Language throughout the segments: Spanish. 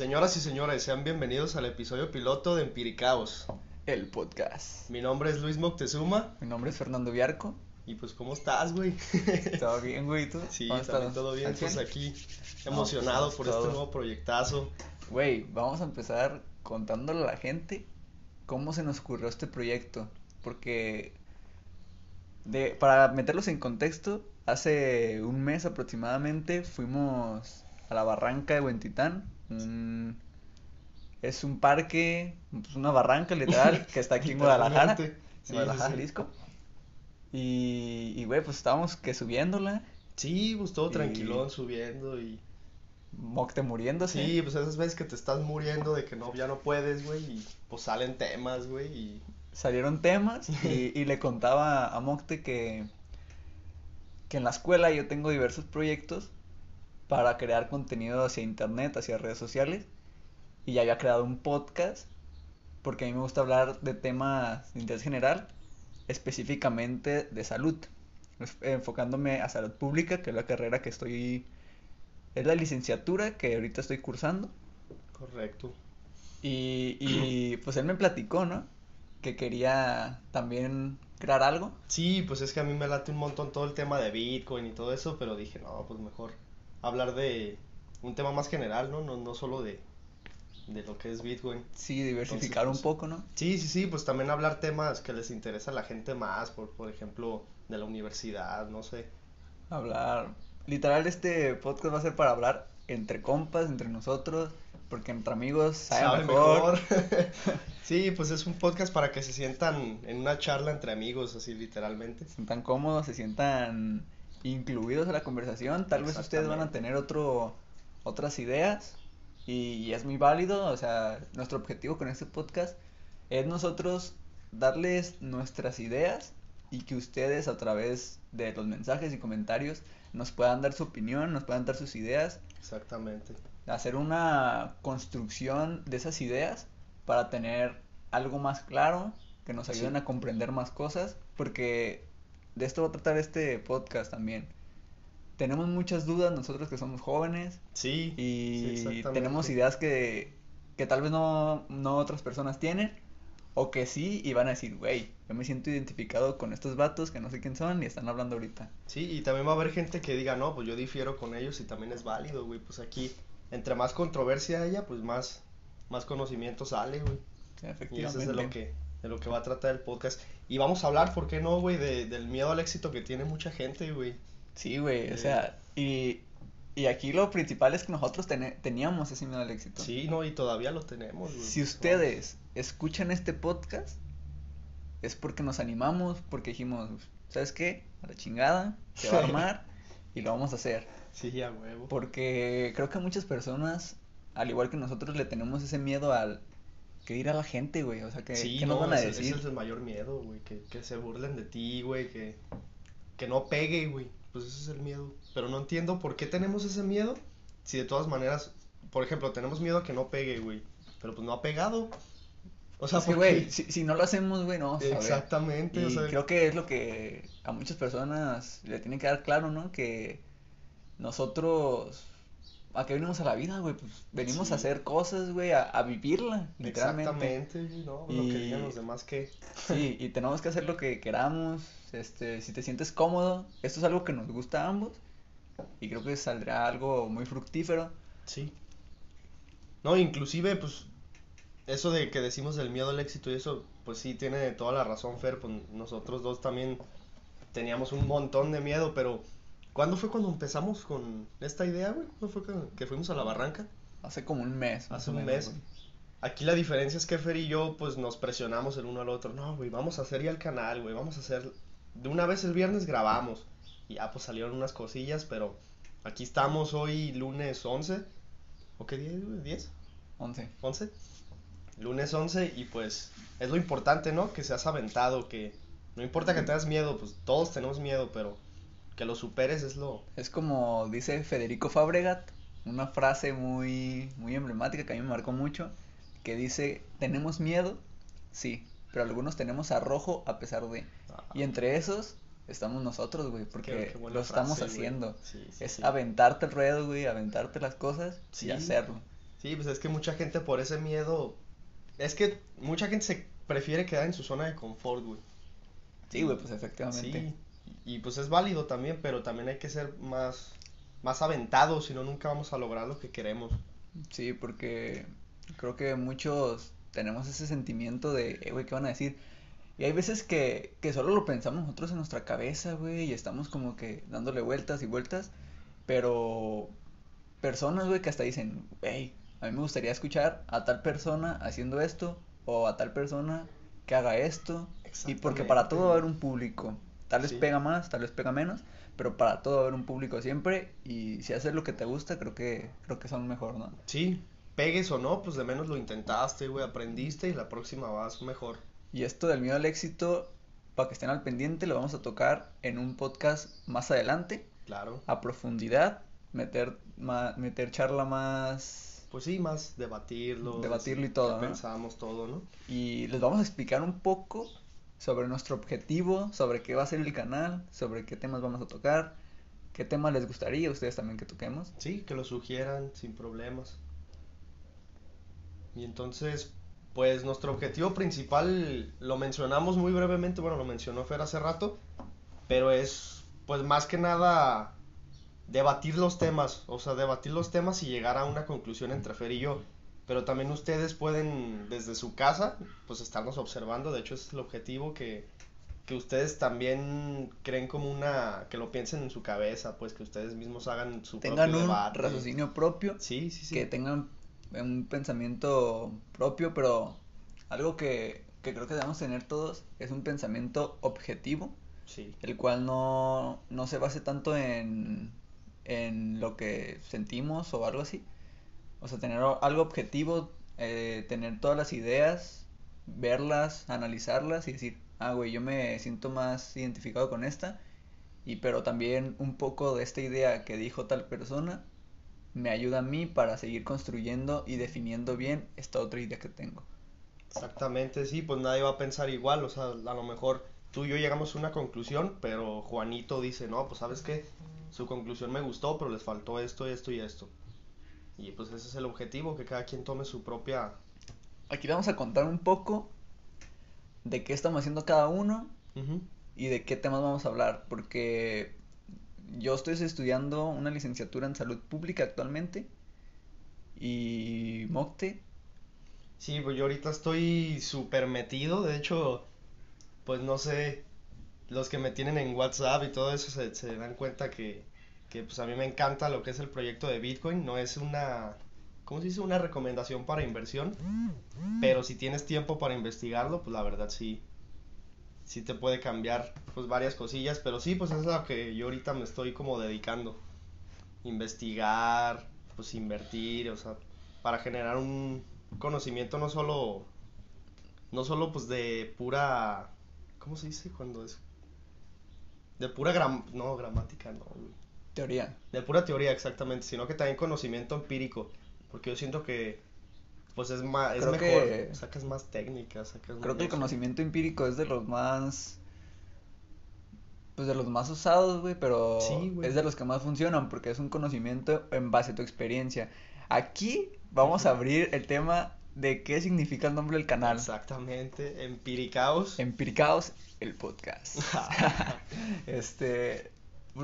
Señoras y señores, sean bienvenidos al episodio piloto de Empiricaos. El podcast. Mi nombre es Luis Moctezuma. Mi nombre es Fernando Viarco. Y pues, ¿cómo estás, güey? ¿Todo bien, güey? ¿Tú? Sí, ¿Cómo también estás? todo bien, ¿Al pues aquí No, emocionado pues, por todo. este nuevo proyectazo. Güey, vamos a empezar contándole a la gente cómo se nos ocurrió este proyecto. Porque, de, para meterlos en contexto, hace un mes aproximadamente fuimos a la barranca de Huentitán. un- es un parque, pues una barranca literal, que está aquí en Guadalajara. Sí, en Guadalajara, sí, sí. Jalisco. Y, y, güey, pues estábamos que subiéndola, Sí, pues todo Y- tranquilón subiendo y... Mocte muriéndose. Sí, pues esas veces que te estás muriendo de que no, ya no puedes, güey, y pues salen temas, güey, y... salieron temas y, y le contaba a Mocte que, que en la escuela yo tengo diversos proyectos para crear contenido hacia internet, hacia redes sociales y ya había creado un podcast porque a mí me gusta hablar de temas de interés general, específicamente de salud, enfocándome a salud pública, que es la carrera que estoy, es la licenciatura que ahorita estoy cursando. Correcto. Y, y pues él me platicó, ¿no? Que quería también crear algo. Sí, pues es que a mí me late un montón todo el tema de Bitcoin y todo eso, pero dije, no, pues mejor hablar de un tema más general, ¿no? No, no solo de, de lo que es Bitcoin. Sí, diversificar Entonces, un poco, ¿no? Sí, sí, sí, pues también hablar temas que les interesa a la gente más, por, por ejemplo, de la universidad, no sé. Hablar. Literal, este podcast va a ser para hablar entre compas, entre nosotros, porque entre amigos sabe, Sabe mejor. Sí, pues es un podcast para que se sientan en una charla entre amigos, así literalmente. Se sientan cómodos, se sientan incluidos a la conversación. Tal vez ustedes van a tener otro, otras ideas y, y es muy válido. O sea, nuestro objetivo con este podcast es nosotros darles nuestras ideas y que ustedes a través de los mensajes y comentarios nos puedan dar su opinión, nos puedan dar sus ideas, Exactamente. hacer una construcción de esas ideas para tener algo más claro, que nos ayuden Sí. a comprender más cosas, porque de esto va a tratar este podcast también. Tenemos muchas dudas nosotros que somos jóvenes Sí. sí, y exactamente. tenemos ideas que, que tal vez no, no otras personas tienen, o que sí, y van a decir, güey, yo me siento identificado con estos vatos que no sé quién son y están hablando ahorita. Sí, y también va a haber gente que diga, no, pues yo difiero con ellos y también es válido, güey. Pues aquí, entre más controversia haya, pues más, más conocimiento sale, güey. Sí, Y eso efectivamente. es de lo que, de lo que va a tratar el podcast. Y vamos a hablar, ¿por qué no, güey? De, del miedo al éxito que tiene mucha gente, güey. Sí, güey, o sea, y, y aquí lo principal es que nosotros tene- teníamos ese miedo al éxito. Sí, no, y todavía lo tenemos, güey. Si ustedes escuchan este podcast, es porque nos animamos, porque dijimos, ¿sabes qué? A la chingada, se va a armar y lo vamos a hacer. Sí, a huevo. Porque creo que muchas personas, al igual que nosotros, le tenemos ese miedo al que dirá la gente, güey. O sea, que, Sí, ¿qué nos no, van a decir? ese es el mayor miedo, güey. Que, que se burlen de ti, güey. Que, que no pegue, güey. Pues ese es el miedo. Pero no entiendo por qué tenemos ese miedo. Si de todas maneras, por ejemplo, tenemos miedo a que no pegue, güey. Pero pues no ha pegado. O sea, ¿por güey, qué? si, si no lo hacemos, güey, no. Exactamente, Y o sea, creo que es lo que a muchas personas le tiene que dar claro, ¿no? Que nosotros, ¿a qué venimos a la vida, güey? Pues venimos Sí. a hacer cosas, güey, a, a vivirla, literalmente. Exactamente, no, lo que digan los demás que... Sí, y tenemos que hacer lo que queramos, este, si te sientes cómodo, esto es algo que nos gusta a ambos, y creo que saldrá algo muy fructífero. Sí. No, inclusive, pues, eso de que decimos del miedo al éxito y eso, pues sí, tiene toda la razón, Fer, pues nosotros dos también teníamos un montón de miedo, pero ¿cuándo fue cuando empezamos con esta idea, güey? ¿Cuándo fue que, que fuimos a la barranca? Hace como un mes. Hace un menos, mes. güey. Aquí la diferencia es que Fer y yo, pues, nos presionamos el uno al otro. No, güey, vamos a hacer ya el canal, güey, vamos a hacer... De una vez el viernes grabamos. Y ya, pues, salieron unas cosillas, pero aquí estamos hoy lunes 11. ¿O qué día, güey? ¿10? 11. 11. Lunes 11 y pues es lo importante, ¿no? Que seas aventado, que no importa que tengas miedo, pues todos tenemos miedo, pero que lo superes es lo... Es como dice Federico Fabregat, una frase muy, muy emblemática que a mí me marcó mucho, que dice, tenemos miedo, sí, pero algunos tenemos arrojo a pesar de. Y entre esos estamos nosotros, güey, porque Qué- qué buena lo estamos frase, haciendo. Sí, sí, es sí. aventarte el ruedo, güey, aventarte las cosas Sí. y hacerlo. Sí, pues es que mucha gente por ese miedo, es que mucha gente se prefiere quedar en su zona de confort, güey. Sí, güey, pues efectivamente. Y pues es válido también, pero también hay que ser más, más aventados, si no nunca vamos a lograr lo que queremos. Sí, porque creo que muchos tenemos ese sentimiento de, eh, güey, ¿qué van a decir? Y hay veces que, que solo lo pensamos nosotros en nuestra cabeza, güey, y estamos como que dándole vueltas y vueltas, pero personas, güey, que hasta dicen, hey, a mí me gustaría escuchar a tal persona haciendo esto, o a tal persona que haga esto, y porque para todo va a haber un público, tal vez Sí. pega más, tal vez pega menos, pero para todo va a haber un público siempre, y si haces lo que te gusta, creo que, creo que son mejor, ¿no? Sí, pegues o no, pues de menos lo intentaste, güey, aprendiste y la próxima vas mejor. Y esto del miedo al éxito, para que estén al pendiente, lo vamos a tocar en un podcast más adelante, Claro. a profundidad, meter, ma- meter charla más... Pues sí, más debatirlo. Debatirlo y todo, ¿no? Pensamos todo, ¿no? Y les vamos a explicar un poco sobre nuestro objetivo, sobre qué va a ser el canal, sobre qué temas vamos a tocar, qué temas les gustaría a ustedes también que toquemos. Sí, que lo sugieran sin problemas. Y entonces, pues nuestro objetivo principal lo mencionamos muy brevemente, bueno, lo mencionó Fer hace rato, pero es pues más que nada debatir los temas, o sea, debatir los temas y llegar a una conclusión entre Fer y yo. Pero también ustedes pueden desde su casa, pues estarnos observando, de hecho ese es el objetivo que que ustedes también creen como una, que lo piensen en su cabeza, pues que ustedes mismos hagan su Tengan propio un debate. raciocinio propio, Sí, sí, sí. que tengan un pensamiento propio, pero algo que, que creo que debemos tener todos es un pensamiento objetivo, Sí, el cual no, no se base tanto en, en lo que sentimos o algo así. O sea, tener algo objetivo, eh, tener todas las ideas, verlas, analizarlas y decir, ah, güey, yo me siento más identificado con esta, y pero también un poco de esta idea que dijo tal persona me ayuda a mí para seguir construyendo y definiendo bien esta otra idea que tengo. exactamente, sí, pues nadie va a pensar igual, o sea, a lo mejor tú y yo llegamos a una conclusión, pero Juanito dice, no, pues sabes qué, su conclusión me gustó, pero les faltó esto, esto y esto. Y pues ese es el objetivo, que cada quien tome su propia... Aquí vamos a contar un poco de qué estamos haciendo cada uno y de qué temas vamos a hablar, porque yo estoy estudiando una licenciatura en salud pública actualmente y Mocte, Sí, pues yo ahorita estoy súper metido, de hecho, pues no sé, los que me tienen en WhatsApp y todo eso se, se dan cuenta que, que pues a mí me encanta lo que es el proyecto de Bitcoin, no es una, ¿cómo se dice? Una recomendación para inversión, pero si tienes tiempo para investigarlo, pues la verdad sí, sí te puede cambiar pues varias cosillas, pero sí, pues eso es a lo que yo ahorita me estoy como dedicando, investigar, pues invertir, o sea, para generar un conocimiento no solo, no solo pues de pura, ¿cómo se dice cuando es? De pura gram, no, gramática, no. Teoría. De pura teoría, exactamente, sino que también conocimiento empírico, porque yo siento que pues es más, es Creo mejor, que- sacas más técnicas, sacas Creo que el sé. conocimiento empírico es de los más pues de los más usados, güey, pero Sí, es de los que más funcionan porque es un conocimiento en base a tu experiencia. Aquí vamos a abrir el tema de qué significa el nombre del canal. Exactamente, empiricaos. Empiricaos, el podcast. este,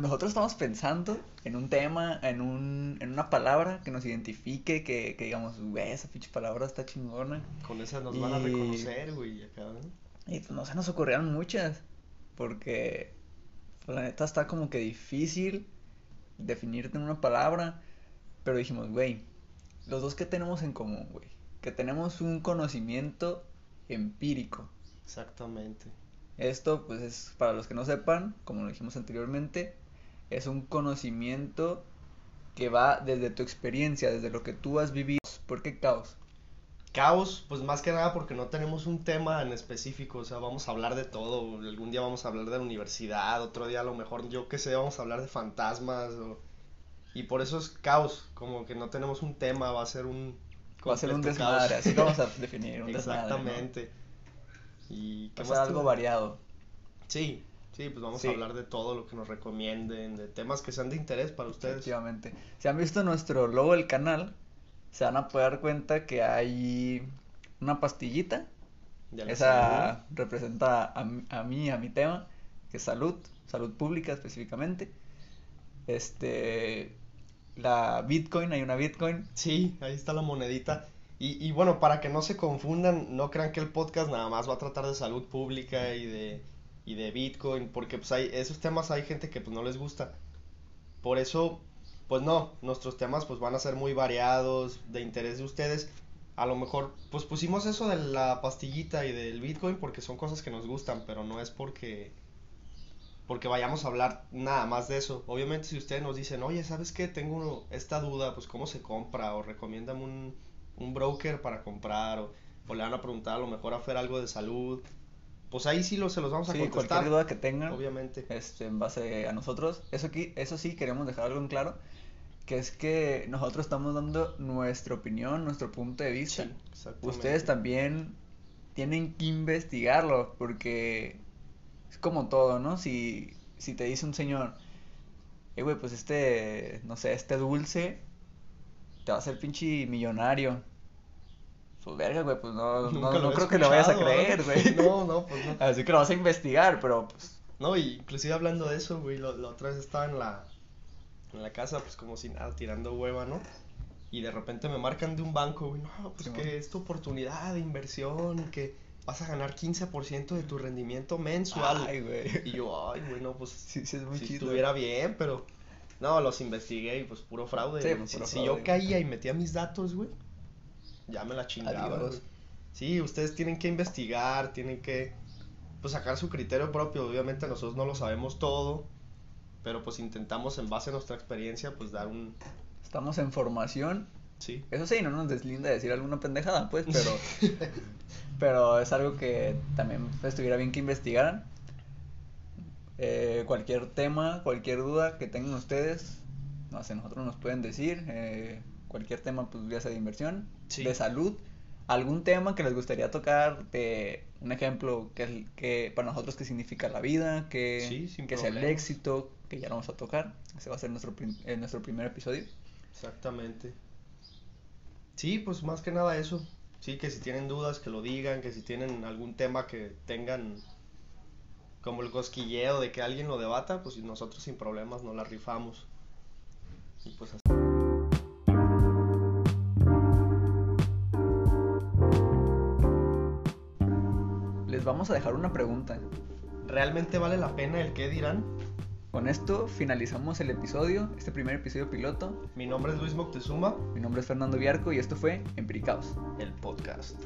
nosotros estamos pensando en un tema, en un, en una palabra que nos identifique, que, que digamos, güey, esa pinche palabra está chingona. Con esa nos van a reconocer, güey, acá. Y pues no se nos ocurrieron muchas, porque pues, la neta está como que difícil definirte en una palabra, pero dijimos, güey, los dos que tenemos en común, güey, que tenemos un conocimiento empírico. Exactamente. Esto, pues es, para los que no sepan, como lo dijimos anteriormente, es un conocimiento que va desde tu experiencia, desde lo que tú has vivido. ¿Por qué caos? Caos, pues más que nada porque no tenemos un tema en específico, o sea, vamos a hablar de todo, algún día vamos a hablar de la universidad, otro día a lo mejor, yo qué sé, vamos a hablar de fantasmas, o- y por eso es caos, como que no tenemos un tema, va a ser un Va a ser un desmadre, caos. así lo vamos a definir, un desmadre, ¿no? Exactamente. ¿Y Va a ser algo variado. Sí, sí, pues vamos Sí. a hablar de todo lo que nos recomienden, de temas que sean de interés para ustedes. Efectivamente. Si han visto nuestro logo del canal, se van a poder dar cuenta que hay una pastillita. Esa representa a, a mí, a mi tema, que es salud, salud pública específicamente. Este, la Bitcoin, hay una Bitcoin. Sí, ahí está la monedita. Y, y bueno, para que no se confundan, no crean que el podcast nada más va a tratar de salud pública y de, y de Bitcoin, porque pues hay, esos temas hay gente que pues no les gusta. Por eso, pues no, nuestros temas pues van a ser muy variados, de interés de ustedes. A lo mejor, pues pusimos eso de la pastillita y del Bitcoin porque son cosas que nos gustan, pero no es porque, porque vayamos a hablar nada más de eso. Obviamente si ustedes nos dicen, oye, ¿sabes qué? Tengo esta duda, pues cómo se compra, o recomiéndame un, un broker para comprar, o, o le van a preguntar a lo mejor a Fer algo de salud, pues ahí sí lo, se los vamos a Sí, contestar, cualquier duda que tengan, obviamente. este, en base a nosotros. Eso aquí, eso sí, queremos dejar algo en claro, que es que nosotros estamos dando nuestra opinión, nuestro punto de vista. Sí. Ustedes también tienen que investigarlo, porque es como todo, ¿no? Si, si te dice un señor, eh, güey, pues este, no sé, este dulce te va a hacer pinche millonario. Pues verga, güey, pues no, no, no creo que lo vayas a creer, güey. No, no, pues no. Así que lo vas a investigar, pero pues No, y inclusive hablando de eso, güey, la otra vez estaba en la, en la casa, pues como si nada, tirando hueva, ¿no? Y de repente me marcan de un banco, güey, no, pues Simón. que es tu oportunidad de inversión, que vas a ganar 15% de tu rendimiento mensual. Ay, güey. Y yo, ay, bueno, pues Sí, sí, es muy si chido. estuviera bien, pero no, los investigué y pues puro fraude. Sí, güey. pues, si puro si fraude, yo güey. caía y metía mis datos, güey, ya me la chingaba, Adiós. Sí, ustedes tienen que investigar, tienen que pues sacar su criterio propio. Obviamente nosotros no lo sabemos todo, pero pues intentamos en base a nuestra experiencia pues dar un Estamos en formación. sí. Eso sí, no nos deslinda decir alguna pendejada, pues, pero pero es algo que también estuviera bien que investigaran. Eh, cualquier tema, cualquier duda que tengan ustedes, no sé, nosotros nos pueden decir. eh, cualquier tema, pues, ya sea de inversión, Sí. de salud, algún tema que les gustaría tocar, de un ejemplo que, que para nosotros qué significa la vida, que, Sí, que sea el éxito, que ya lo vamos a tocar. Ese va a ser nuestro, eh, nuestro primer episodio. Exactamente. Sí, pues más que nada eso. Sí, que si tienen dudas que lo digan, que si tienen algún tema que tengan como el cosquilleo de que alguien lo debata, pues nosotros sin problemas nos la rifamos. Y pues Les vamos a dejar una pregunta. ¿Realmente vale la pena el qué dirán? Con esto finalizamos el episodio, este primer episodio piloto. Mi nombre es Luis Moctezuma, Mi nombre es Fernando Viarco y esto fue Empiricaos. el podcast.